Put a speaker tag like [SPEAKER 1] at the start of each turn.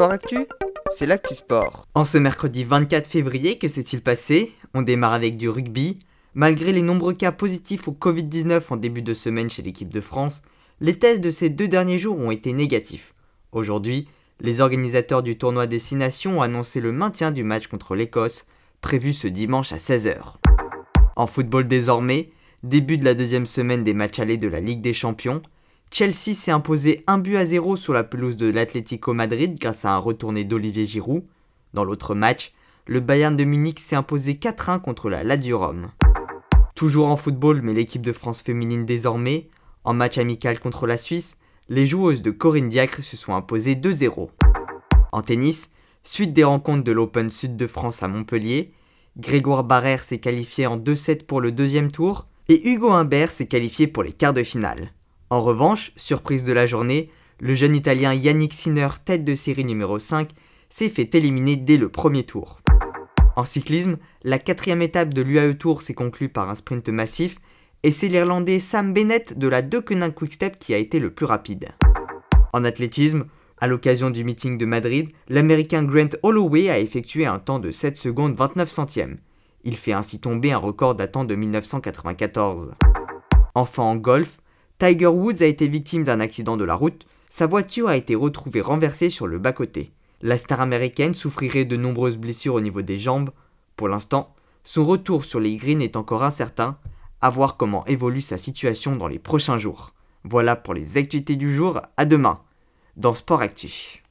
[SPEAKER 1] Sport Actu, c'est l'actu sport.
[SPEAKER 2] En ce mercredi 24 février, que s'est-il passé? On démarre avec du rugby. Malgré les nombreux cas positifs au Covid-19 en début de semaine chez l'équipe de France, les tests de ces deux derniers jours ont été négatifs. Aujourd'hui, les organisateurs du tournoi Destination ont annoncé le maintien du match contre l'Écosse, prévu ce dimanche à 16h. En football désormais, début de la deuxième semaine des matchs allés de la Ligue des Champions, Chelsea s'est imposé 1 but à 0 sur la pelouse de l'Atlético Madrid grâce à un retourné d'Olivier Giroud. Dans l'autre match, le Bayern de Munich s'est imposé 4-1 contre la Lazio Rome. Toujours en football, mais l'équipe de France féminine désormais, en match amical contre la Suisse, les joueuses de Corinne Diacre se sont imposées 2-0. En tennis, suite des rencontres de l'Open Sud de France à Montpellier, Grégoire Barrère s'est qualifié en 2-7 pour le deuxième tour et Hugo Humbert s'est qualifié pour les quarts de finale. En revanche, surprise de la journée, le jeune Italien Yannick Sinner, tête de série numéro 5, s'est fait éliminer dès le premier tour. En cyclisme, la quatrième étape de l'UAE Tour s'est conclue par un sprint massif, et c'est l'Irlandais Sam Bennett de la Deceuninck Quickstep qui a été le plus rapide. En athlétisme, à l'occasion du meeting de Madrid, l'Américain Grant Holloway a effectué un temps de 7 secondes 29 centièmes. Il fait ainsi tomber un record datant de 1994. Enfin en golf, Tiger Woods a été victime d'un accident de la route, sa voiture a été retrouvée renversée sur le bas-côté. La star américaine souffrirait de nombreuses blessures au niveau des jambes. Pour l'instant, son retour sur les greens est encore incertain, à voir comment évolue sa situation dans les prochains jours. Voilà pour les activités du jour, à demain, dans Sport Actu.